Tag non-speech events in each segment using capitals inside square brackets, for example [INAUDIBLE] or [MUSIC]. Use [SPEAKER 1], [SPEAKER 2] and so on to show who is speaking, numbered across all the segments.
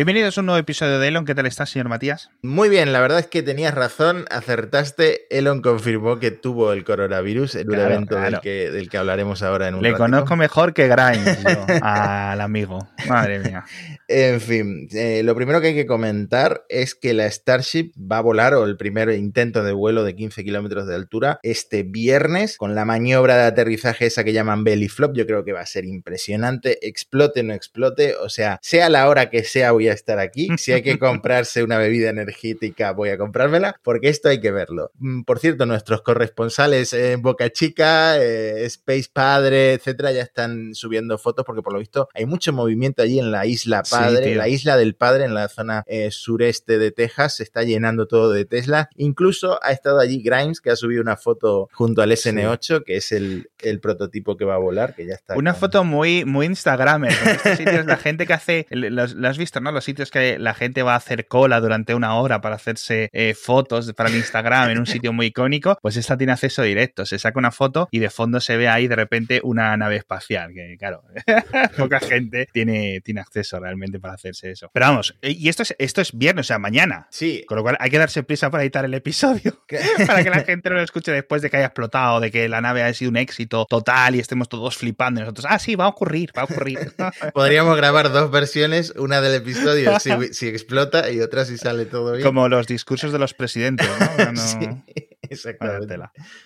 [SPEAKER 1] Bienvenidos a un nuevo episodio de Elon. ¿Qué tal estás, señor Matías?
[SPEAKER 2] Muy bien, la verdad es que tenías razón, acertaste. Elon confirmó que tuvo el coronavirus en
[SPEAKER 1] Claro,
[SPEAKER 2] un evento
[SPEAKER 1] claro.
[SPEAKER 2] Del, que, del que hablaremos ahora en un
[SPEAKER 1] Le
[SPEAKER 2] ratito.
[SPEAKER 1] conozco mejor que Grimes yo, [LAUGHS] al amigo. Madre mía.
[SPEAKER 2] En fin, eh, lo primero que hay que comentar es que la Starship va a volar, o el primer intento de vuelo de 15 kilómetros de altura, este viernes, con la maniobra de aterrizaje esa que llaman belly flop. Yo creo que va a ser impresionante, explote o no explote, o sea, sea la hora que sea, voy a estar aquí. Si hay que [LAUGHS] comprarse una bebida energética, voy a comprármela, porque esto hay que verlo. Mm, Por cierto, nuestros corresponsales en Boca Chica, eh, Space Padre, etcétera, ya están subiendo fotos, porque por lo visto hay mucho movimiento allí en la isla
[SPEAKER 1] Sí,
[SPEAKER 2] Padre,
[SPEAKER 1] tío.
[SPEAKER 2] la isla del Padre, en la zona eh, sureste de Texas, se está llenando todo de Tesla. Incluso ha estado allí Grimes, que ha subido una foto junto al SN8, que es el, el prototipo que va a volar, que ya está.
[SPEAKER 1] Una
[SPEAKER 2] con-
[SPEAKER 1] foto muy, muy Instagramer. porque Estos [LAUGHS] sitios, la gente que hace. Lo has visto, ¿no? Los sitios que la gente va a hacer cola durante una hora para hacerse eh, fotos para el Instagram en un [LAUGHS] sitio muy icónico. Pues esta tiene acceso directo. Se saca una foto y de fondo se ve ahí de repente una nave espacial. Que claro, [LAUGHS] poca gente tiene, tiene acceso realmente para hacerse eso. Pero vamos, eh, y esto es, esto es viernes, o sea, mañana.
[SPEAKER 2] Sí,
[SPEAKER 1] Con lo cual hay que darse prisa para editar el episodio. [LAUGHS] para que la gente no lo escuche después de que haya explotado, de que la nave haya sido un éxito total y estemos todos flipando y nosotros, ah, sí, va a ocurrir, va a ocurrir.
[SPEAKER 2] podríamos grabar dos versiones, una del episodio si, [LAUGHS] si explota y otra si sale todo bien.
[SPEAKER 1] Como los discursos de los presidentes, ¿no? [LAUGHS]
[SPEAKER 2] Sí, exactamente.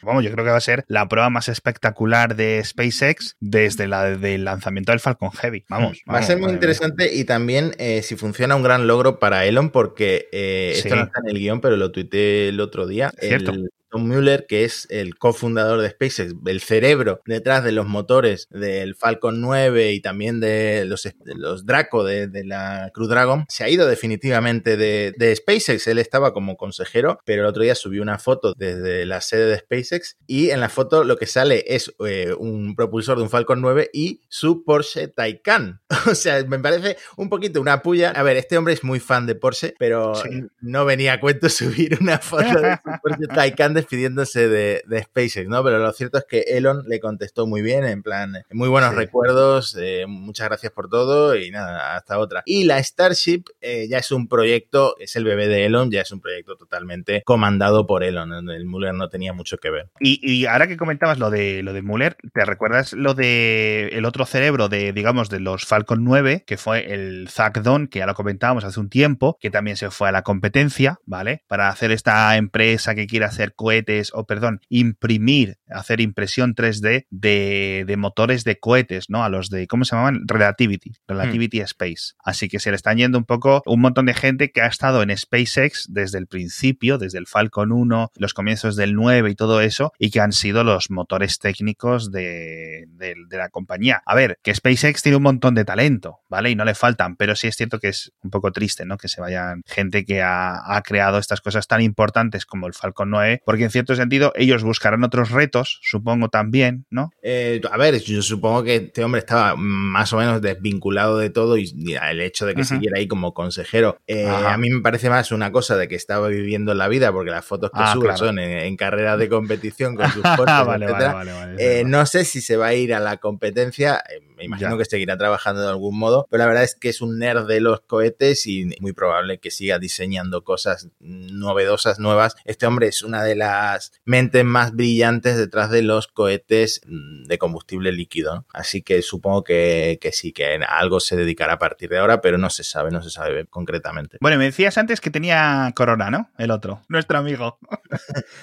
[SPEAKER 1] Vamos, yo creo que va a ser la prueba más espectacular de SpaceX desde la del lanzamiento del Falcon Heavy. Vamos.
[SPEAKER 2] Va a ser muy interesante y también eh, si funciona un gran logro para Elon porque eh, esto no está en el guion pero lo tuiteé el otro día.
[SPEAKER 1] Cierto.
[SPEAKER 2] El- Tom Mueller, que es el cofundador de SpaceX, el cerebro detrás de los motores del Falcon 9 y también de los, de los Draco de, de la Crew Dragon, se ha ido definitivamente de, de SpaceX. Él estaba como consejero, pero el otro día subió una foto desde la sede de SpaceX y en la foto lo que sale es eh, un propulsor de un Falcon 9 y su Porsche Taycan. [LAUGHS] O sea, me parece un poquito una puya. A ver, este hombre es muy fan de Porsche, pero
[SPEAKER 1] Sí.
[SPEAKER 2] no venía a cuento [LAUGHS] subir una foto de su Porsche Taycan despidiéndose de, de SpaceX, ¿no? Pero lo cierto es que Elon le contestó muy bien, en plan, muy buenos
[SPEAKER 1] Sí.
[SPEAKER 2] recuerdos, eh, muchas gracias por todo y nada, hasta otra. Y la Starship eh, ya es un proyecto, es el bebé de Elon, ya es un proyecto totalmente comandado por Elon. El Muller no tenía mucho que ver.
[SPEAKER 1] Y, y ahora que comentabas lo de lo de Muller, ¿te recuerdas lo de el otro cerebro de, digamos, de los Falcon 9, que fue el Zack Don, que ya lo comentábamos hace un tiempo, que también se fue a la competencia, ¿vale? Para hacer esta empresa que quiere hacer cohetes, o perdón, imprimir, hacer impresión 3D de, de motores de cohetes, ¿no? A los de, ¿cómo se llamaban? Relativity, Relativity Space. Así que se le están yendo un poco un montón de gente que ha estado en SpaceX desde el principio, desde el Falcon 1, los comienzos del 9 y todo eso, y que han sido los motores técnicos de, de- de la compañía. A ver, que SpaceX tiene un montón de talento, ¿vale? Y no le faltan, pero sí es cierto que es un poco triste, ¿no? Que se vayan gente que ha, ha creado estas cosas tan importantes como el Falcon 9, porque en cierto sentido ellos buscarán otros retos, supongo también, ¿no?
[SPEAKER 2] Eh, a ver, yo supongo que este hombre estaba más o menos desvinculado de todo y, y el hecho de que siguiera ahí como consejero. eh, a mí me parece más una cosa de que estaba viviendo la vida, porque las fotos que
[SPEAKER 1] Ah,
[SPEAKER 2] sube
[SPEAKER 1] claro.
[SPEAKER 2] son en, en carreras de [LAUGHS] competición con sus
[SPEAKER 1] vale,
[SPEAKER 2] etcétera.
[SPEAKER 1] vale, vale, vale.
[SPEAKER 2] Eh, no sé si se va a ir a la competencia, eh, me imagino
[SPEAKER 1] Ya.
[SPEAKER 2] que seguirá trabajando de algún modo, pero la verdad es que es un nerd de los cohetes y muy probable que siga diseñando cosas novedosas, nuevas. Este hombre es una de las mentes más brillantes detrás de los cohetes de combustible líquido, ¿no? así que supongo que, que sí, que a algo se dedicará a partir de ahora, pero no se sabe, no se sabe concretamente.
[SPEAKER 1] Bueno, me decías antes que tenía corona, ¿no? El otro, nuestro amigo.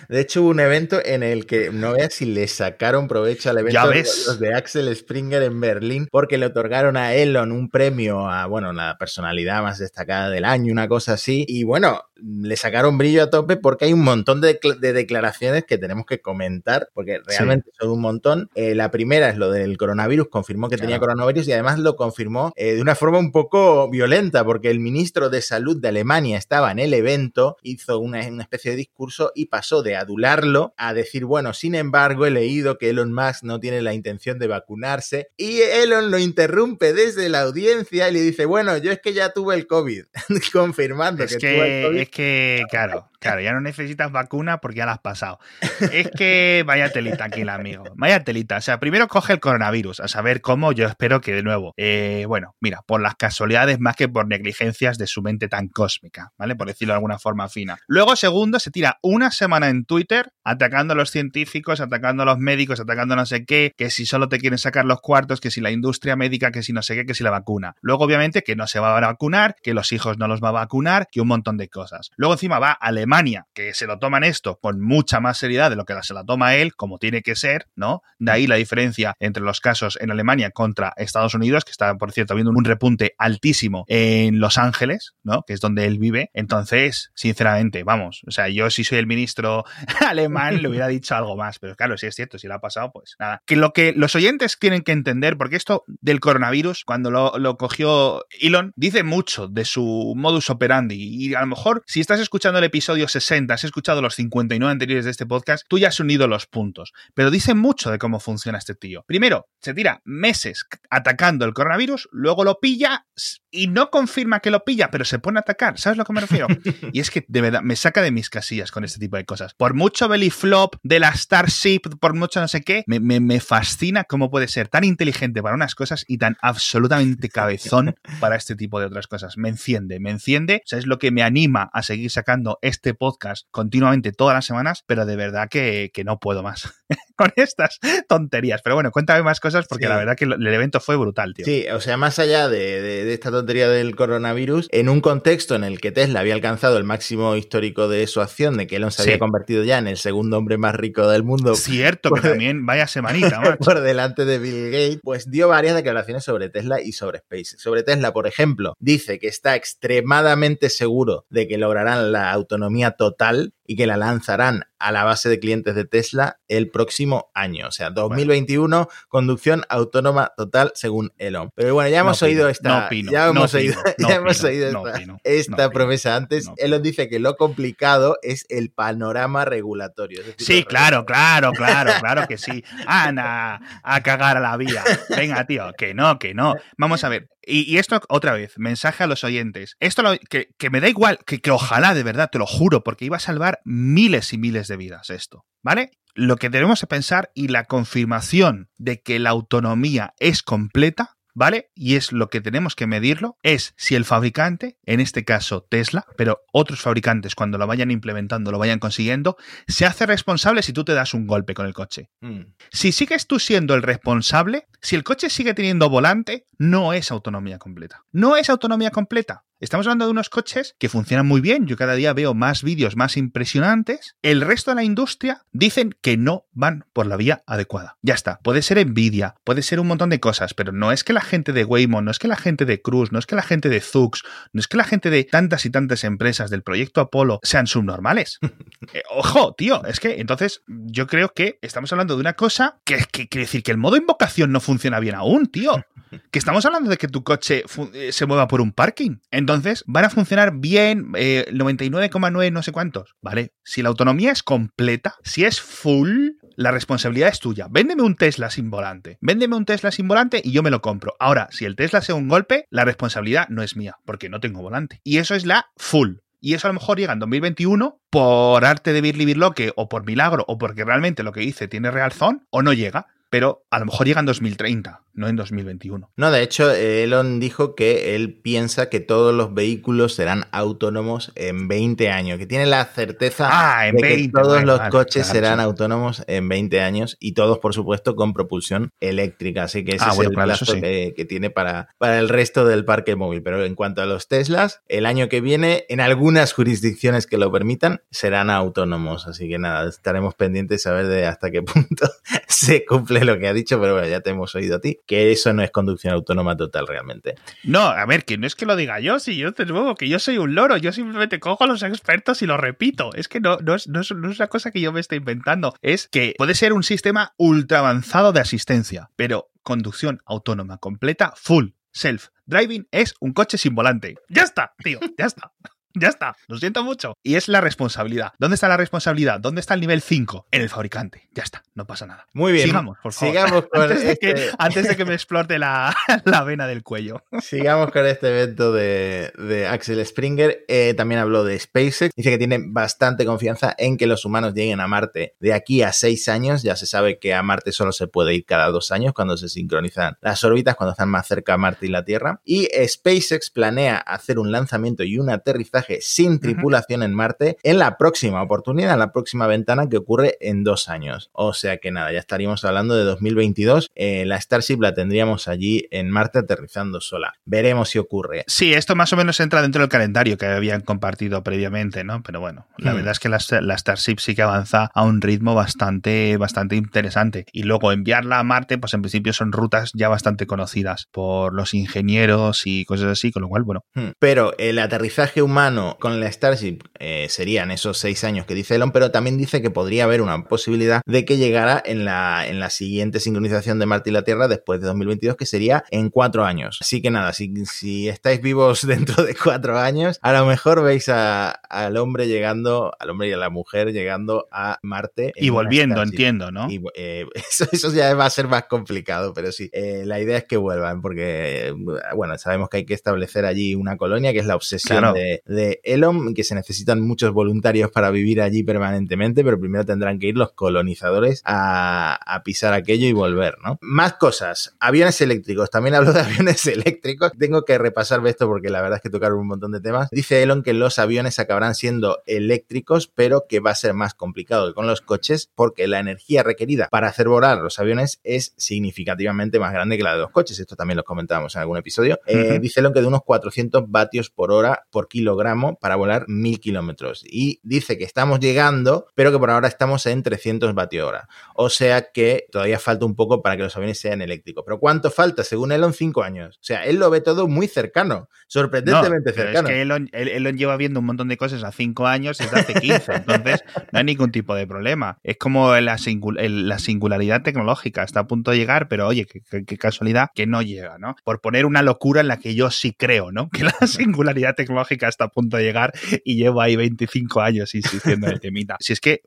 [SPEAKER 2] De hecho, hubo un evento en el que no veas si le sacaron provecho al evento de los de Axel Springer en Berlín, porque le otorgaron a Elon un premio a, bueno, la personalidad más destacada del año, una cosa así. Y bueno, le sacaron brillo a tope porque hay un montón de, de declaraciones que tenemos que comentar, porque realmente son un montón. Eh, la primera es lo del coronavirus, confirmó que tenía coronavirus y además lo confirmó eh, de una forma un poco violenta, porque el ministro de Salud de Alemania estaba en el evento, hizo una, una especie de discurso y pasó de adularlo a decir, bueno, sin embargo, he leído que Elon Musk no tiene la intención de vacunarse y Elon lo interrumpe desde la audiencia y le dice, bueno, yo es que ya tuve el COVID, [LAUGHS] confirmando
[SPEAKER 1] es
[SPEAKER 2] que, tuve el COVID.
[SPEAKER 1] Es que, claro, claro, ya no necesitas vacuna porque ya la has pasado. [LAUGHS] Es que vaya telita aquí el amigo, vaya telita. O sea, primero coge el coronavirus, a saber cómo, yo espero que de nuevo, eh, bueno, mira, por las casualidades más que por negligencias de su mente tan cósmica, ¿vale? Por decirlo de alguna forma fina. Luego, segundo, se tira una semana en Twitter atacando a los científicos, atacando a los médicos, atacando a no sé qué, que si solo te quieren sacar los cuartos, que si la industria médica, que si no sé qué, que si la vacuna. Luego, obviamente, que no se va a vacunar, que los hijos no los va a vacunar, que un montón de cosas. Luego, encima, va a Alemania, que se lo toman esto con mucha más seriedad de lo que se la toma él, como tiene que ser, ¿no? De ahí la diferencia entre los casos en Alemania contra Estados Unidos, que está, por cierto, habiendo un repunte altísimo en Los Ángeles, ¿no? Que es donde él vive. Entonces, sinceramente, vamos, o sea, yo si soy el ministro [LAUGHS] alemán le hubiera dicho algo más, pero claro, si es cierto, si lo ha pasado, pues nada. Que lo que los oyentes tienen que entender, porque esto del coronavirus, cuando lo cogió Elon, dice mucho de su modus operandi y a lo mejor si estás escuchando el episodio 60, has escuchado los 59 anteriores de este podcast, tú ya has unido los puntos, pero dice mucho de cómo funciona este tío. Primero, se tira meses atacando el coronavirus, luego lo pilla y no confirma que lo pilla, pero se pone a atacar. ¿Sabes a lo que me refiero? [LAUGHS] y es que de verdad me saca de mis casillas con este tipo de cosas. Por mucho belly flop de la Starship, por mucho no sé qué, me, me, me fascina cómo puede ser tan inteligente para unas cosas y tan absolutamente [LAUGHS] cabezón para este tipo de otras cosas. Me enciende, me enciende. O sea, es lo que me anima a seguir sacando este podcast continuamente todas las semanas, pero de verdad que, que no puedo más [LAUGHS] con estas tonterías. Pero bueno, cuéntame más cosas porque
[SPEAKER 2] Sí.
[SPEAKER 1] la verdad que el evento fue brutal, tío.
[SPEAKER 2] Sí, o sea, más allá de, de- de esta tontería del coronavirus, en un contexto en el que Tesla había alcanzado el máximo histórico de su acción, de que Elon se
[SPEAKER 1] Sí.
[SPEAKER 2] había convertido ya en el segundo hombre más rico del mundo
[SPEAKER 1] Cierto, que también vaya semanita, [LAUGHS] macho.
[SPEAKER 2] por delante de Bill Gates, pues dio varias declaraciones sobre Tesla y sobre SpaceX. Sobre Tesla, por ejemplo, dice que está extremadamente seguro de que lograrán la autonomía total y que la lanzarán a la base de clientes de Tesla el próximo año. O sea, 2021, conducción autónoma total según Elon. Pero bueno, ya
[SPEAKER 1] No
[SPEAKER 2] hemos
[SPEAKER 1] opino,
[SPEAKER 2] oído esta,
[SPEAKER 1] no opino,
[SPEAKER 2] ya hemos oído, ya hemos oído esta, promesa antes. Elon dice que lo complicado es el panorama regulatorio.
[SPEAKER 1] Sí, claro, claro, claro, claro que sí. [LAUGHS] Ana, a cagar a la vida. Venga, tío, que no, que no. Vamos a ver. Y, y esto, otra vez, mensaje a los oyentes. Esto lo- que, que me da igual, que, que ojalá, de verdad, te lo juro, porque iba a salvar miles y miles de vidas esto, ¿vale? Lo que debemos pensar y la confirmación de que la autonomía es completa ¿vale? Y es lo que tenemos que medirlo, es si el fabricante, en este caso Tesla, pero otros fabricantes cuando lo vayan implementando, lo vayan consiguiendo, se hace responsable si tú te das un golpe con el coche.
[SPEAKER 2] Mm.
[SPEAKER 1] Si sigues tú siendo el responsable, si el coche sigue teniendo volante, no es autonomía completa. No es autonomía completa. Estamos hablando de unos coches que funcionan muy bien. Yo cada día veo más vídeos más impresionantes. El resto de la industria dicen que no van por la vía adecuada. Ya está. Puede ser Nvidia, puede ser un montón de cosas, pero no es que la gente de Waymo, no es que la gente de Cruise, no es que la gente de Zux, no es que la gente de tantas y tantas empresas del proyecto Apolo sean subnormales. [LAUGHS] Eh, ojo, tío, es que entonces yo creo que estamos hablando de una cosa que, que quiere decir que el modo invocación no funciona bien aún, tío. Que estamos hablando de que tu coche eh, se mueva por un parking. Entonces van a funcionar bien eh, 99,9 no sé cuántos. Vale, si la autonomía es completa, si es full, la responsabilidad es tuya. Véndeme un Tesla sin volante. Véndeme un Tesla sin volante y yo me lo compro. Ahora, si el Tesla sea un golpe, la responsabilidad no es mía, porque no tengo volante. Y eso es la full. Y eso a lo mejor llega en 2021 por arte de Birli Birloque o por milagro o porque realmente lo que hice tiene realzón o no llega. Pero a lo mejor llega en 2030, no en 2021.
[SPEAKER 2] No, de hecho, Elon dijo que él piensa que todos los vehículos serán autónomos en 20 años, que tiene la certeza
[SPEAKER 1] Ah, en
[SPEAKER 2] de
[SPEAKER 1] 20.
[SPEAKER 2] que todos
[SPEAKER 1] vale,
[SPEAKER 2] los
[SPEAKER 1] vale,
[SPEAKER 2] coches
[SPEAKER 1] claro,
[SPEAKER 2] serán
[SPEAKER 1] sí.
[SPEAKER 2] autónomos en 20 años y todos, por supuesto, con propulsión eléctrica. Así que ese
[SPEAKER 1] Ah,
[SPEAKER 2] es
[SPEAKER 1] bueno,
[SPEAKER 2] el
[SPEAKER 1] claro,
[SPEAKER 2] plazo
[SPEAKER 1] sí.
[SPEAKER 2] que, que tiene para, para el resto del parque móvil. Pero en cuanto a los Teslas, el año que viene, en algunas jurisdicciones que lo permitan, serán autónomos. Así que nada, estaremos pendientes a ver de hasta qué punto [LAUGHS] se cumple lo que ha dicho, pero bueno, ya te hemos oído a ti, que eso no es conducción autónoma total realmente.
[SPEAKER 1] No, a ver, que no es que lo diga yo, si yo te nuevo, que yo soy un loro, yo simplemente cojo a los expertos y lo repito. Es que no, no, es, no, es, no es una cosa que yo me esté inventando, es que puede ser un sistema ultra avanzado de asistencia, pero conducción autónoma completa, full, self. Driving es un coche sin volante. Ya está, tío, ya está. Ya está, lo siento mucho. Y es la responsabilidad. ¿Dónde está la responsabilidad? ¿Dónde está el nivel 5? En el fabricante. Ya está, no pasa nada.
[SPEAKER 2] Muy bien.
[SPEAKER 1] Sigamos, por favor.
[SPEAKER 2] Sigamos con
[SPEAKER 1] antes, de
[SPEAKER 2] este-
[SPEAKER 1] que, antes de que me explote la, [LAUGHS] la vena del cuello.
[SPEAKER 2] Sigamos con este evento de, de Axel Springer. Eh, también habló de SpaceX. Dice que tiene bastante confianza en que los humanos lleguen a Marte de aquí a seis años. Ya se sabe que a Marte solo se puede ir cada dos años cuando se sincronizan las órbitas, cuando están más cerca a Marte y la Tierra. Y SpaceX planea hacer un lanzamiento y un aterrizaje sin tripulación en Marte en la próxima oportunidad, en la próxima ventana que ocurre en dos años. O sea que nada, ya estaríamos hablando de 2022. Eh, la Starship la tendríamos allí en Marte aterrizando sola. Veremos si ocurre.
[SPEAKER 1] Sí, esto más o menos entra dentro del calendario que habían compartido previamente, ¿no? Pero bueno, la
[SPEAKER 2] Hmm.
[SPEAKER 1] verdad es que la, la Starship sí que avanza a un ritmo bastante, bastante interesante. Y luego enviarla a Marte, pues en principio son rutas ya bastante conocidas por los ingenieros y cosas así, con lo cual, bueno,
[SPEAKER 2] Hmm. Pero el aterrizaje humano con la Starship eh, serían esos seis años que dice Elon, pero también dice que podría haber una posibilidad de que llegara en la, en la siguiente sincronización de Marte y la Tierra después de 2022, que sería en cuatro años. Así que nada, si, si estáis vivos [LAUGHS] dentro de cuatro años, a lo mejor veis a- al hombre llegando, al hombre y a la mujer llegando a Marte.
[SPEAKER 1] y volviendo,
[SPEAKER 2] Starship.
[SPEAKER 1] entiendo, ¿no?
[SPEAKER 2] Y, eh, [LAUGHS] eso, eso ya va a ser más complicado, pero sí, eh, la idea es que vuelvan, porque, bueno, sabemos que hay que establecer allí una colonia, que es la obsesión
[SPEAKER 1] Claro.
[SPEAKER 2] de, de Elon, que se necesitan muchos voluntarios para vivir allí permanentemente, pero primero tendrán que ir los colonizadores a, a pisar aquello y volver, ¿no? Más cosas, aviones eléctricos, también hablo de [LAUGHS] aviones eléctricos, tengo que repasar esto porque la verdad es que tocaron un montón de temas. Dice Elon que los aviones acabarán siendo eléctricos, pero que va a ser más complicado que con los coches porque la energía requerida para hacer volar los aviones es significativamente más grande que la de los coches. Esto también lo comentábamos en algún episodio. Eh. Dice Elon que de unos 400 vatios por hora por kilogramo para volar 1000 kilómetros. Y dice que estamos llegando, pero que por ahora estamos en 300 vatios hora. O sea que todavía falta un poco para que los aviones sean eléctricos. Pero ¿cuánto falta? Según Elon, 5 años. O sea, él lo ve todo muy cercano, sorprendentemente
[SPEAKER 1] No, pero
[SPEAKER 2] cercano.
[SPEAKER 1] Es que Elon, el- Elon lleva viendo un montón de cosas a cinco años y desde hace 15, entonces no hay ningún tipo de problema. Es como la, singul- la singularidad tecnológica, está a punto de llegar, pero oye, qué, qué- qué casualidad que no llega, ¿no? Por poner una locura en la que yo sí creo, ¿no? Que la [LAUGHS] singularidad tecnológica está a punto de llegar y llevo ahí 25 años insistiendo en el temita. Si es que,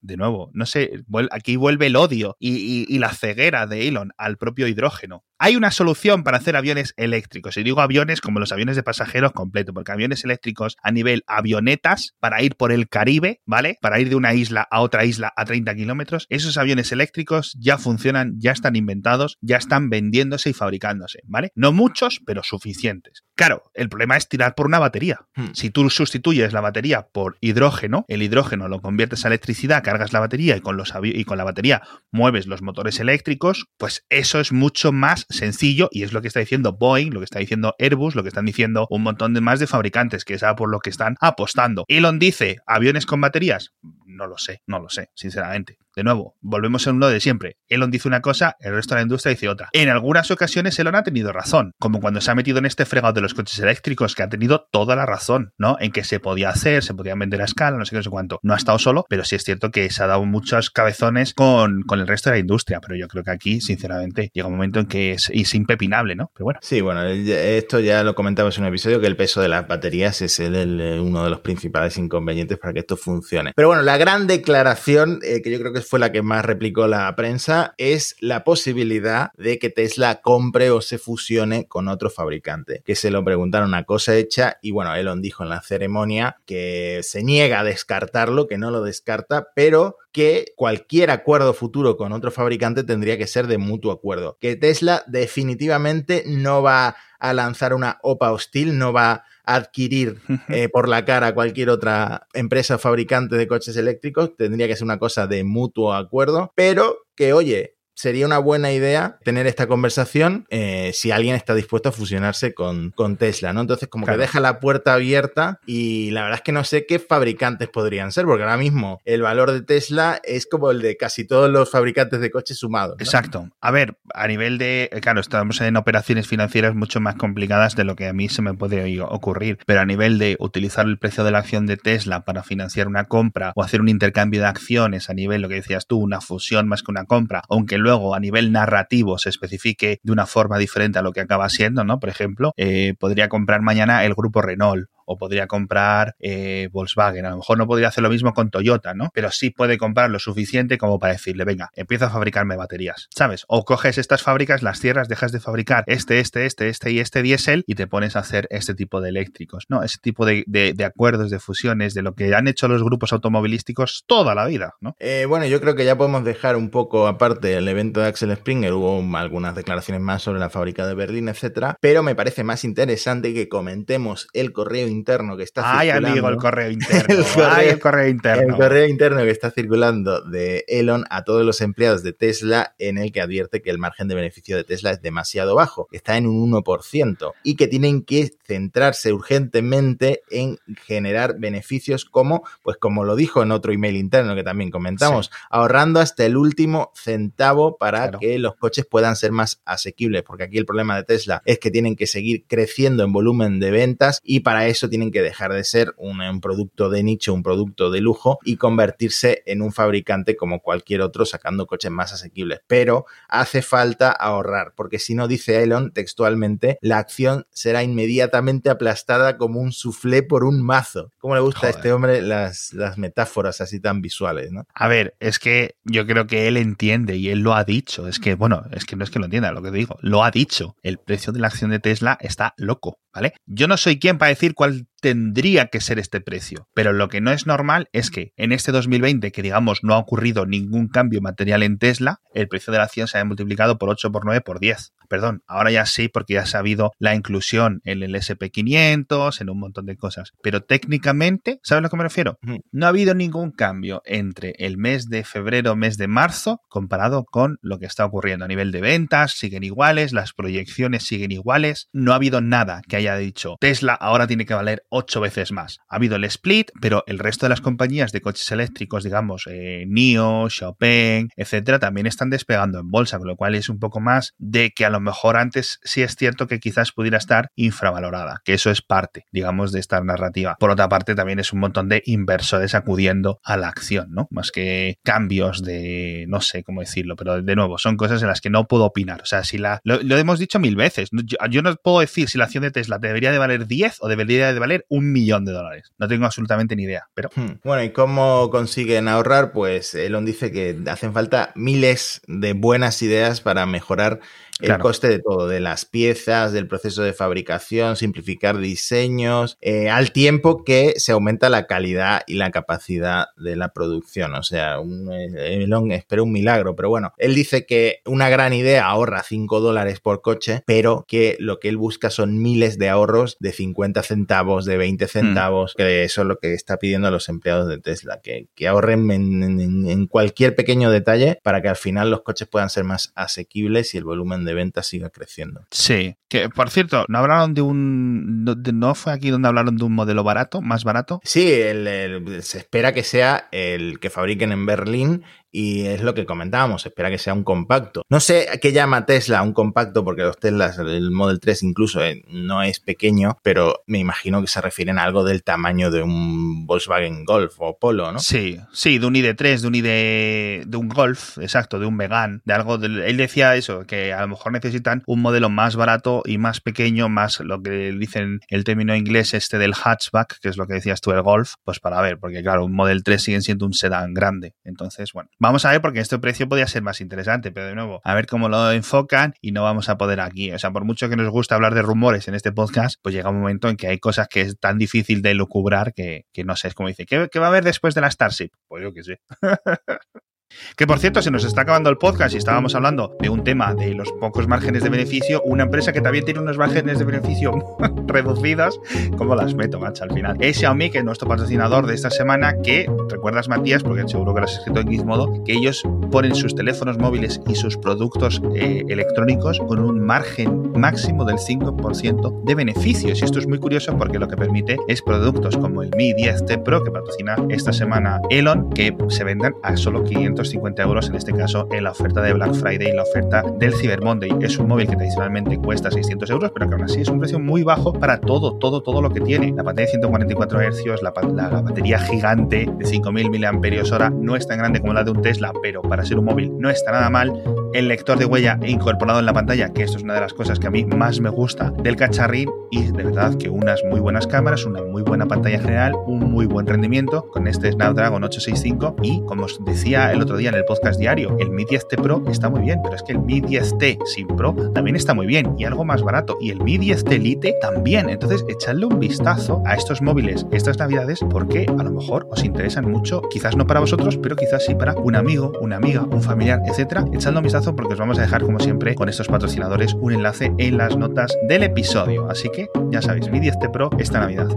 [SPEAKER 1] de nuevo, no sé, aquí vuelve el odio y la ceguera de Elon al propio hidrógeno. Hay una solución para hacer aviones eléctricos. Y digo aviones como los aviones de pasajeros completo, porque aviones eléctricos a nivel avionetas para ir por el Caribe, ¿vale? Para ir de una isla a otra isla a 30 kilómetros. Esos aviones eléctricos ya funcionan, ya están inventados, ya están vendiéndose y fabricándose, ¿vale? No muchos, pero suficientes. Claro, el problema es tirar por una batería.
[SPEAKER 2] Hmm.
[SPEAKER 1] Si tú sustituyes la batería por hidrógeno, el hidrógeno lo conviertes a electricidad, cargas la batería y con, los y con la batería mueves los motores eléctricos, pues eso es mucho más sencillo y es lo que está diciendo Boeing, lo que está diciendo Airbus, lo que están diciendo un montón de más de fabricantes, que es por lo que están apostando. Elon dice, ¿aviones con baterías? No lo sé, no lo sé, sinceramente. De nuevo, volvemos a uno de siempre. Elon dice una cosa, el resto de la industria dice otra. En algunas ocasiones Elon ha tenido razón, como cuando se ha metido en este fregado de los coches eléctricos, que ha tenido toda la razón, ¿no? En que se podía hacer, se podían vender a escala, no sé qué, no sé cuánto. No ha estado solo, pero sí es cierto que se ha dado muchos cabezones con, con el resto de la industria, pero yo creo que aquí, sinceramente, llega un momento en que es, es impepinable, ¿no? Pero bueno.
[SPEAKER 2] Sí, bueno, esto ya lo comentamos en un episodio, que el peso de las baterías es el- el- uno de los principales inconvenientes para que esto funcione. Pero bueno, la gran declaración, eh, que yo creo que fue la que más replicó la prensa, es la posibilidad de que Tesla compre o se fusione con otro fabricante. Que se lo preguntaron a cosa hecha y bueno, Elon dijo en la ceremonia que se niega a descartarlo, que no lo descarta, pero que cualquier acuerdo futuro con otro fabricante tendría que ser de mutuo acuerdo. Que Tesla definitivamente no va a lanzar una OPA hostil, no va adquirir eh, por la cara cualquier otra empresa fabricante de coches eléctricos, tendría que ser una cosa de mutuo acuerdo, pero que oye, sería una buena idea tener esta conversación eh, si alguien está dispuesto a fusionarse con, con Tesla, ¿no? Entonces, como
[SPEAKER 1] Claro.
[SPEAKER 2] que deja la puerta abierta y la verdad es que no sé qué fabricantes podrían ser, porque ahora mismo el valor de Tesla es como el de casi todos los fabricantes de coches sumados. ¿no?
[SPEAKER 1] Exacto. A ver, a nivel de. eh, Claro, estamos en operaciones financieras mucho más complicadas de lo que a mí se me puede ocurrir. Pero a nivel de utilizar el precio de la acción de Tesla para financiar una compra o hacer un intercambio de acciones a nivel, lo que decías tú, una fusión más que una compra, aunque luego a nivel narrativo se especifique de una forma diferente a lo que acaba siendo, ¿no? Por ejemplo, eh, podría comprar mañana el grupo Renault o podría comprar eh, Volkswagen. A lo mejor no podría hacer lo mismo con Toyota, ¿no? Pero sí puede comprar lo suficiente como para decirle, venga, empieza a fabricarme baterías, ¿sabes? O coges estas fábricas, las cierras, dejas de fabricar este, este, este, este y este diésel y te pones a hacer este tipo de eléctricos, ¿no? Ese tipo de, de- acuerdos, de fusiones, de lo que han hecho los grupos automovilísticos toda la vida, ¿no?
[SPEAKER 2] Eh, bueno, yo creo que ya podemos dejar un poco aparte el evento de Axel Springer. Hubo algunas declaraciones más sobre la fábrica de Berlín, etcétera. Pero me parece más interesante que comentemos el correo interno que está
[SPEAKER 1] Ay,
[SPEAKER 2] circulando.
[SPEAKER 1] amigo, el correo [LAUGHS] interno.
[SPEAKER 2] El correo-
[SPEAKER 1] Ay, el correo interno.
[SPEAKER 2] El correo interno que está circulando de Elon a todos los empleados de Tesla en el que advierte que el margen de beneficio de Tesla es demasiado bajo, está en un 1% y que tienen que centrarse urgentemente en generar beneficios como, pues como lo dijo en otro email interno que también comentamos, ahorrando hasta el último centavo para
[SPEAKER 1] Claro.
[SPEAKER 2] que los coches puedan ser más asequibles, porque aquí el problema de Tesla es que tienen que seguir creciendo en volumen de ventas y para eso tienen que dejar de ser un, un producto de nicho, un producto de lujo y convertirse en un fabricante como cualquier otro sacando coches más asequibles. Pero hace falta ahorrar, porque si no, dice Elon textualmente, la acción será inmediatamente aplastada como un soufflé por un mazo. ¿Cómo le gusta a este hombre las, las metáforas así tan visuales, no?
[SPEAKER 1] A ver, es que yo creo que él entiende y él lo ha dicho. Es que, bueno, es que no es que lo entienda lo que digo, lo ha dicho. El precio de la acción de Tesla está loco, ¿vale? Yo no soy quien para decir cuál al tendría que ser este precio, pero lo que no es normal es que en este 2020, que digamos no ha ocurrido ningún cambio material en Tesla, el precio de la acción se haya multiplicado por 8, por 9, por 10. Perdón, ahora ya sí, porque ya se ha habido la inclusión en el SP500, en un montón de cosas. Pero técnicamente, ¿sabes a lo que me refiero? No ha habido ningún cambio entre el mes de febrero, mes de marzo, comparado con lo que está ocurriendo a nivel de ventas, siguen iguales, las proyecciones siguen iguales, no ha habido nada que haya dicho Tesla ahora tiene que valer ocho veces más. Ha habido el split, pero el resto de las compañías de coches eléctricos, digamos, eh, NIO, Chopin, etcétera, también están despegando en bolsa, con lo cual es un poco más de que a lo mejor antes sí es cierto que quizás pudiera estar infravalorada, que eso es parte, digamos, de esta narrativa. Por otra parte, también es un montón de inversores acudiendo a la acción, ¿no? Más que cambios de, no sé cómo decirlo, pero de nuevo, son cosas en las que no puedo opinar. O sea, si la, lo, hemos dicho mil veces, yo, yo no puedo decir si la acción de Tesla debería de valer 10 o debería de valer un millón de dólares. No tengo absolutamente ni idea, pero
[SPEAKER 2] Hmm. Bueno, ¿y cómo consiguen ahorrar? Pues Elon dice que hacen falta miles de buenas ideas para mejorar el coste de todo, de las piezas, del proceso de fabricación, simplificar diseños, eh, al tiempo que se aumenta la calidad y la capacidad de la producción. O sea, un, eh, Elon espera un milagro, pero bueno, él dice que una gran idea ahorra 5 dólares por coche, pero que lo que él busca son miles de ahorros de 50 centavos, de 20 centavos, que eso es lo que está pidiendo a los empleados de Tesla, que, que ahorren en, en- en cualquier pequeño detalle para que al final los coches puedan ser más asequibles y el volumen de ventas siga creciendo.
[SPEAKER 1] Sí, que por cierto, no hablaron de un. No, de- no fue aquí donde hablaron de un modelo barato, más barato.
[SPEAKER 2] Sí, el- el- se espera que sea el que fabriquen en Berlín y es lo que comentábamos, espera que sea un compacto. No sé qué llama Tesla un compacto, porque los Teslas, el Model 3 incluso eh, no es pequeño, pero me imagino que se refieren a algo del tamaño de un Volkswagen Golf o Polo, ¿no?
[SPEAKER 1] Sí, sí, de un ID3, de un ID, de un Golf, exacto, de un Megan, de algo. del- él decía eso, que a lo mejor necesitan un modelo más barato y más pequeño, más lo que dicen el término inglés este del hatchback, que es lo que decías tú, el Golf, pues para ver, porque claro, un Model 3 sigue siendo un sedán grande. Entonces, bueno, vamos a ver porque este precio podría ser más interesante, pero de nuevo, a ver cómo lo enfocan y no vamos a poder aquí. O sea, por mucho que nos gusta hablar de rumores en este podcast, pues llega un momento en que hay cosas que es tan difícil de lucubrar que, que no sé, es como dice, ¿qué, qué va a haber después de la Starship? Pues yo qué sé. [LAUGHS] Que por cierto, se nos está acabando el podcast y estábamos hablando de un tema de los pocos márgenes de beneficio, una empresa que también tiene unos márgenes de beneficio [LAUGHS] reducidos, ¿cómo las meto, macho, al final? Es Xiaomi, que es nuestro patrocinador de esta semana, que, recuerdas Matías, porque seguro que lo has escrito en Gizmodo, que ellos ponen sus teléfonos móviles y sus productos eh, electrónicos con un margen máximo del 5% de beneficios. Y esto es muy curioso porque lo que permite es productos como el Mi 10T Pro, que patrocina esta semana Elon, que se vendan a solo 550 euros, en este caso en la oferta de Black Friday y la oferta del Cyber Monday. Es un móvil que tradicionalmente cuesta 600 euros, pero que aún así es un precio muy bajo para todo, todo, todo lo que tiene. La pantalla de 144 Hz, la, la, batería gigante de 5000 mAh no es tan grande como la de un Tesla, pero para ser un móvil no está nada mal. El lector de huella incorporado en la pantalla, que esto es una de las cosas que a mí más me gusta del cacharrín, y de verdad que unas muy buenas cámaras, una muy buena pantalla general, un muy buen rendimiento con este Snapdragon 865 y como os decía el otro día en el podcast diario, el Mi 10T Pro está muy bien, pero es que el Mi 10T sin Pro también está muy bien y algo más barato y el Mi 10T Lite también. Entonces, echadle un vistazo a estos móviles estas navidades porque a lo mejor os interesan mucho, quizás no para vosotros, pero quizás sí para un amigo, una amiga, un familiar, etcétera. Echadle un vistazo porque os vamos a dejar como siempre con estos patrocinadores un enlace en las notas del episodio. Así que ya sabéis, Mi 10T Pro esta Navidad.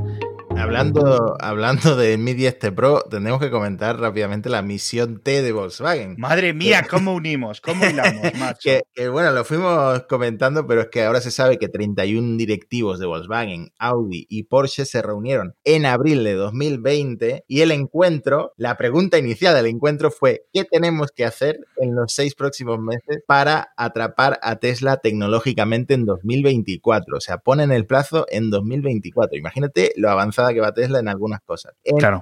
[SPEAKER 2] Hablando, hablando de Mi 10T Pro, tendremos que comentar rápidamente la misión T de Volkswagen.
[SPEAKER 1] Madre mía, ¿cómo unimos? ¿Cómo hilamos, [LAUGHS] macho?
[SPEAKER 2] que, bueno, lo fuimos comentando, pero es que ahora se sabe que 31 directivos de Volkswagen, Audi y Porsche se reunieron en abril de 2020 y el encuentro, la pregunta inicial del encuentro fue, ¿qué tenemos que hacer en los seis próximos meses para atrapar a Tesla tecnológicamente en 2024? O sea, ponen el plazo en 2024. Imagínate lo avanzado que va Tesla en algunas cosas.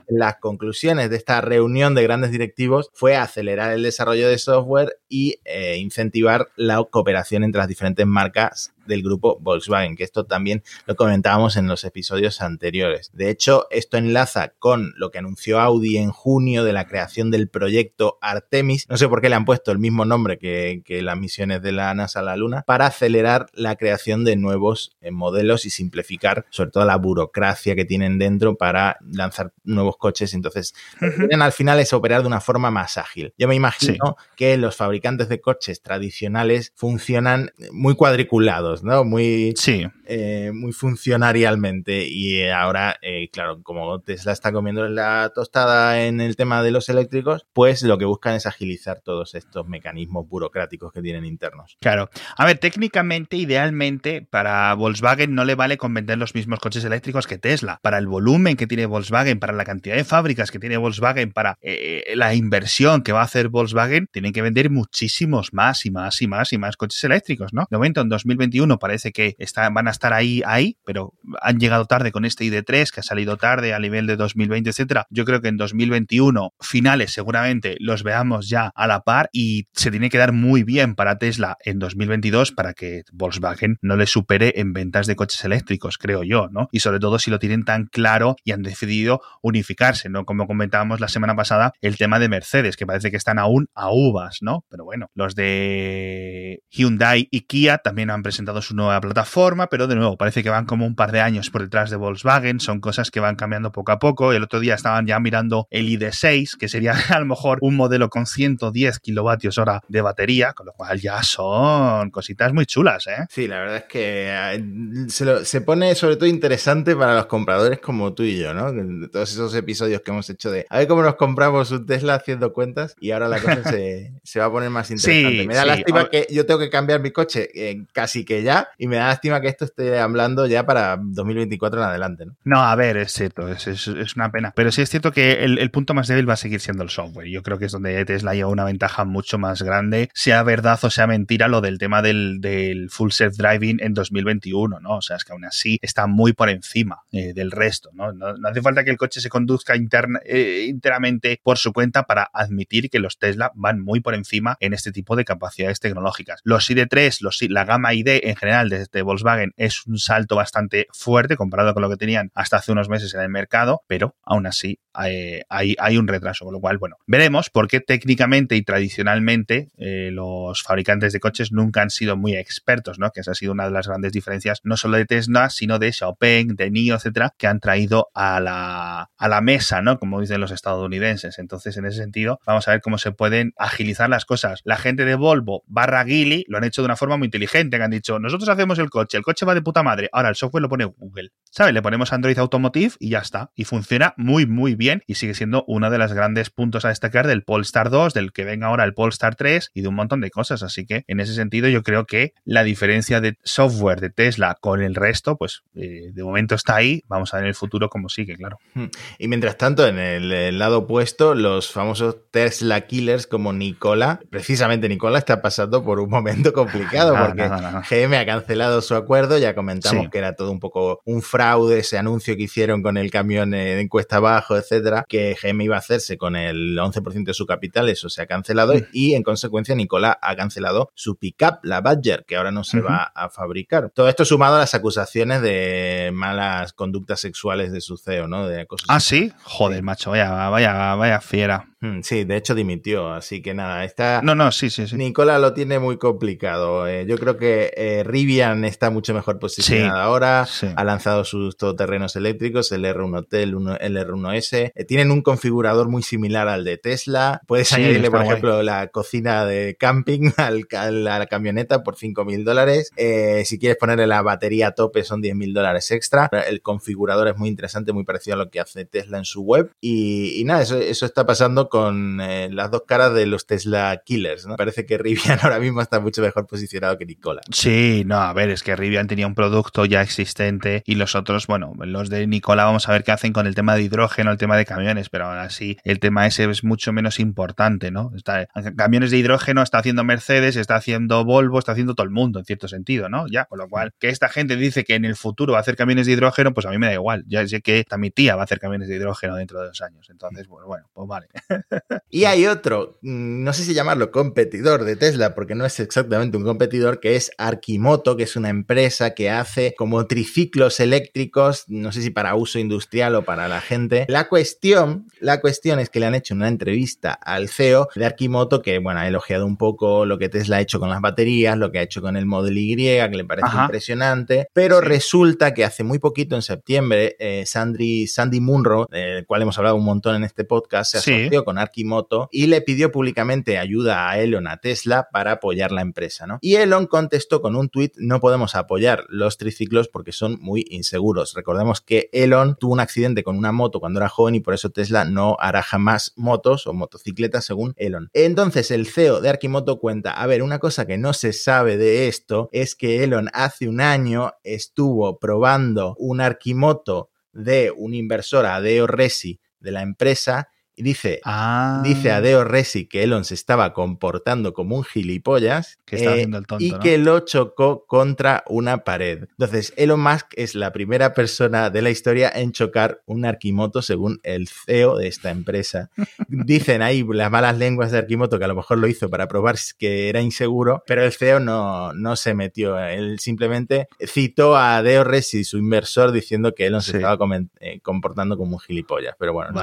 [SPEAKER 2] En las conclusiones de esta reunión de grandes directivos fue acelerar el desarrollo de software y eh, incentivar la cooperación entre las diferentes marcas del grupo Volkswagen, que esto también lo comentábamos en los episodios anteriores. De hecho, esto enlaza con lo que anunció Audi en junio de la creación del proyecto Artemis. No sé por qué le han puesto el mismo nombre que, las misiones de la NASA a la Luna, para acelerar la creación de nuevos eh, modelos y simplificar sobre todo la burocracia que tienen dentro para lanzar nuevos coches. Entonces, al final es operar de una forma más ágil. Yo me imagino que los fabricantes de coches tradicionales funcionan muy cuadriculados ¿no? Muy,
[SPEAKER 1] sí.
[SPEAKER 2] Eh, muy funcionarialmente. Y ahora, eh, claro, como Tesla está comiendo la tostada en el tema de los eléctricos, pues lo que buscan es agilizar todos estos mecanismos burocráticos que tienen internos.
[SPEAKER 1] Claro. A ver, técnicamente, idealmente, para Volkswagen no le vale con vender los mismos coches eléctricos que Tesla. Para el volumen que tiene Volkswagen, para la cantidad de fábricas que tiene Volkswagen, para eh, la inversión que va a hacer Volkswagen, tienen que vender muchísimos más y más y más y más coches eléctricos, ¿no? De momento, en 2021 parece que van a estar ahí, ahí, pero han llegado tarde con este ID3 que ha salido tarde a nivel de 2020, etcétera. Yo creo que en 2021, finales seguramente los veamos ya a la par y se tiene que dar muy bien para Tesla en 2022 para que Volkswagen no le supere en ventas de coches eléctricos, creo yo, ¿no? Y sobre todo si lo tienen tan claro y han decidido unificarse, ¿no? Como comentábamos la semana pasada, el tema de Mercedes, que parece que están aún a uvas, ¿no? Pero bueno, los de Hyundai y Kia también han presentado su nueva plataforma, pero de nuevo parece que van como un par de años por detrás de Volkswagen, son cosas que van cambiando poco a poco. El otro día estaban ya mirando el ID6, que sería [LAUGHS] a lo mejor un modelo con 110 kilovatios hora de batería, con lo cual ya son cositas muy chulas, ¿eh?
[SPEAKER 2] Sí, la verdad es que eh, se, se pone sobre todo interesante para los compradores como tú y yo, ¿no? Todos esos episodios que hemos hecho de a ver cómo nos compramos un Tesla haciendo cuentas y ahora la cosa [LAUGHS] se, se, va a poner más interesante. Me da lástima que yo tengo que cambiar mi coche eh, casi que ya, y me da lástima que esto esté hablando ya para 2024 en adelante. No,
[SPEAKER 1] no a ver, es cierto, es, es, una pena. Pero sí es cierto que el, punto más débil va a seguir siendo el software. Yo creo que es donde Tesla lleva una ventaja mucho más grande, sea verdad o sea mentira, lo del tema del, del full self driving en 2021, ¿no? O sea, es que aún así está muy por encima eh, del resto. ¿no? hace falta que el coche se conduzca interna, eh, enteramente por su cuenta para admitir que los Tesla van muy por encima en este tipo de capacidades tecnológicas. Los ID3, los, la gama ID en general desde Volkswagen es un salto bastante fuerte comparado con lo que tenían hasta hace unos meses en el mercado, pero aún así hay, hay, un retraso, con lo cual, bueno, veremos porque técnicamente y tradicionalmente eh, los fabricantes de coches nunca han sido muy expertos, ¿no? Que esa ha sido una de las grandes diferencias, no solo de Tesla, sino de Xiaopeng, de NIO, etcétera, que han traído a la, a la mesa, ¿no? Como dicen los estadounidenses. Entonces, en ese sentido, vamos a ver cómo se pueden agilizar las cosas. La gente de Volvo barra Gili lo han hecho de una forma muy inteligente, que han dicho, nosotros hacemos el coche, el coche va de puta madre, ahora el software lo pone Google, ¿sabes? Le ponemos Android Automotive y ya está. Y funciona muy, muy bien y sigue siendo uno de los grandes puntos a destacar del Polestar 2, del que venga ahora el Polestar 3 y de un montón de cosas. Así que en ese sentido yo creo que la diferencia de software de Tesla con el resto, pues eh, de momento está ahí. Vamos a ver en el futuro cómo sigue, claro.
[SPEAKER 2] Hmm. Y mientras tanto, en el, lado opuesto, los famosos Tesla killers como Nicola, precisamente Nicola está pasando por un momento complicado [LAUGHS] porque GM ha cancelado su acuerdo, ya comentamos que era todo un poco un fraude ese anuncio que hicieron con el camión de encuesta abajo, etcétera, que GM iba a hacerse con el 11% de su capital, eso se ha cancelado mm. y en consecuencia Nicola ha cancelado su pickup, la Badger, que ahora no se va a fabricar. Todo esto sumado a las acusaciones de malas conductas sexuales de su CEO, ¿no? De
[SPEAKER 1] ah, sí, joder, macho, vaya, vaya, vaya fiera.
[SPEAKER 2] Mm, sí, de hecho dimitió, así que nada, está...
[SPEAKER 1] No, no, sí, sí, sí.
[SPEAKER 2] Nicola lo tiene muy complicado. Eh, yo creo que eh, Rivian está mucho mejor posicionada ahora, ha lanzado sus todoterrenos eléctricos, el R1 Hotel, el R1S, eh, tienen un configurador muy similar al de Tesla, puedes añadirle, por ejemplo, la cocina de camping [LAUGHS] al, a la camioneta por 5 mil dólares, si quieres ponerle la batería a tope son 10 mil dólares extra, el configurador es muy interesante, muy parecido a lo que hace Tesla en su web y, nada, eso, eso está pasando con eh, las dos caras de los Tesla Killers, ¿no? Parece que Rivian [LAUGHS] ahora mismo está mucho mejor posicionado que Nicola.
[SPEAKER 1] Sí, no, a ver, es que Rivian tenía un producto ya existente y los otros, bueno, los de Nicola vamos a ver qué hacen con el tema de hidrógeno, el tema de camiones, pero aún así el tema ese es mucho menos importante, ¿no? Está, camiones de hidrógeno está haciendo Mercedes, está haciendo Volvo, está haciendo todo el mundo, en cierto sentido, ¿no? Ya, con lo cual, que esta gente dice que en el futuro va a hacer camiones de hidrógeno, pues a mí me da igual. Ya sé que mi tía va a hacer camiones de hidrógeno dentro de dos años. Entonces, bueno, bueno, pues vale. [LAUGHS] [LAUGHS]
[SPEAKER 2] y hay otro, mm, no sé si llamarlo competidor de Tesla, porque no es exactamente un competidor, que es Arkimoto, que es una empresa que hace como triciclos eléctricos, no sé si para uso industrial o para la gente. La cuestión, la cuestión es que le han hecho una entrevista al CEO de Arkimoto, que bueno, ha elogiado un poco lo que Tesla ha hecho con las baterías, lo que ha hecho con el Model Y, que le parece impresionante, pero resulta que hace muy poquito, en septiembre, eh, Sandy, Sandy Munro, del cual hemos hablado un montón en este podcast, se asoció con Arkimoto y le pidió públicamente ayuda a Elon, a Tesla, para apoyar la empresa. ¿no? Y Elon contestó con un tuit, no podemos apoyar los triciclos porque son muy inseguros. Recordemos que Elon tuvo un accidente con una moto cuando era joven y por eso Tesla no hará jamás motos o motocicletas según Elon. Entonces el CEO de Arkimoto cuenta, a ver, una cosa que no se sabe de esto es que Elon hace un año estuvo probando un Arkimoto de un inversor, Adeo Resi, de la empresa, dice,
[SPEAKER 1] ah.
[SPEAKER 2] dice Adeo Resi que Elon se estaba comportando como un gilipollas eh, y que lo chocó contra una pared. Entonces, Elon Musk es la primera persona de la historia en chocar un Arkimoto según el CEO de esta empresa. [LAUGHS] Dicen ahí las malas lenguas de Arkimoto que a lo mejor lo hizo para probar que era inseguro, pero el CEO no, no se metió. Él simplemente citó a Adeo Resi, su inversor, diciendo que Elon se estaba eh, comportando como un gilipollas. Pero bueno, no,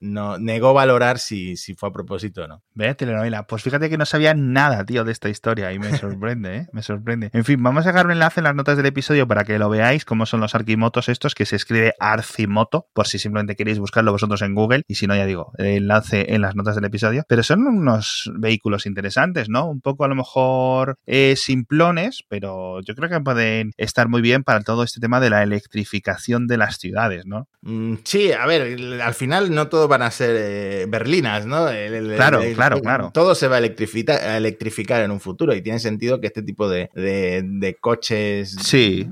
[SPEAKER 2] no negó valorar si, si fue a propósito o no.
[SPEAKER 1] Ve, telenovela. Pues fíjate que no sabía nada, tío, de esta historia y me sorprende, ¿eh? Me sorprende. En fin, vamos a dejar un enlace en las notas del episodio para que lo veáis, cómo son los arquimotos estos, que se escribe Arcimoto, por si simplemente queréis buscarlo vosotros en Google. Y si no, ya digo, el enlace en las notas del episodio. Pero son unos vehículos interesantes, ¿no? Un poco a lo mejor eh, simplones, pero yo creo que pueden estar muy bien para todo este tema de la electrificación de las ciudades, ¿no?
[SPEAKER 2] Mm, sí, a ver, al final no todo van a ser eh, berlinas, ¿no?
[SPEAKER 1] claro, claro, claro.
[SPEAKER 2] Todo se va a electrificar, a electrificar en un futuro y tiene sentido que este tipo de, coches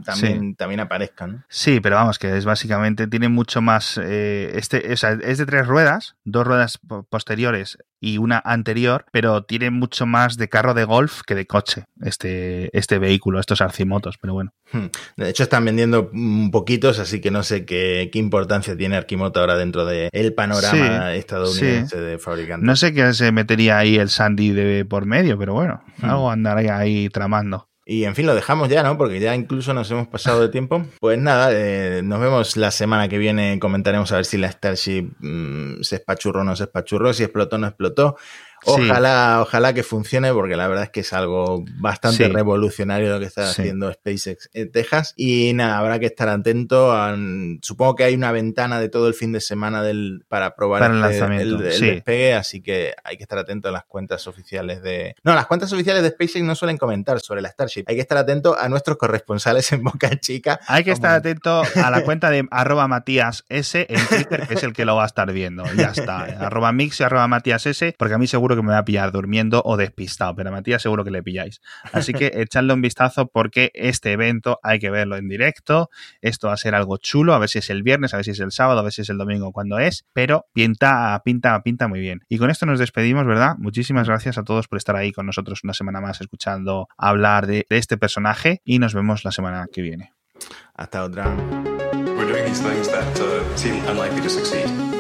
[SPEAKER 2] también, también aparezcan.
[SPEAKER 1] Sí, pero vamos, que es básicamente, tiene mucho más, eh, este, o sea, es de tres ruedas, dos ruedas posteriores y una anterior, pero tiene mucho más de carro de golf que de coche este, este vehículo, estos arcimotos, pero bueno.
[SPEAKER 2] Hmm. De hecho, están vendiendo un poquitos, así que no sé qué, qué importancia tiene Arquimoto ahora dentro del el panorama estadounidense de fabricantes.
[SPEAKER 1] No sé qué se metería ahí el Sandy de por medio, pero bueno, hmm. algo andaría ahí tramando.
[SPEAKER 2] Y en fin, lo dejamos ya, ¿no? Porque ya incluso nos hemos pasado de tiempo. Pues nada, eh, nos vemos la semana que viene. Comentaremos a ver si la Starship mm, se espachurró o no se espachurró, si explotó o no explotó. Ojalá, ojalá que funcione, porque la verdad es que es algo bastante revolucionario lo que está haciendo SpaceX en Texas. Y nada, habrá que estar atento. A, supongo que hay una ventana de todo el fin de semana del, para probar
[SPEAKER 1] este, el,
[SPEAKER 2] despegue, así que hay que estar atento a las cuentas oficiales de. No, las cuentas oficiales de SpaceX no suelen comentar sobre la Starship. Hay que estar atento a nuestros corresponsales en Boca Chica.
[SPEAKER 1] Hay que estar atento a la [LAUGHS] cuenta de arroba Matías S en Twitter, que es el que lo va a estar viendo. Ya está. arroba Mix y arroba Matías S, porque a mí seguro que me va a pillar durmiendo o despistado, pero a Matías seguro que le pilláis. Así que [LAUGHS] echadle un vistazo porque este evento hay que verlo en directo. Esto va a ser algo chulo, a ver si es el viernes, a ver si es el sábado, a ver si es el domingo, cuando es, pero pinta, pinta, pinta muy bien. Y con esto nos despedimos, ¿verdad? Muchísimas gracias a todos por estar ahí con nosotros una semana más escuchando hablar de, este personaje y nos vemos la semana que viene.
[SPEAKER 2] Hasta otra.
[SPEAKER 3] We're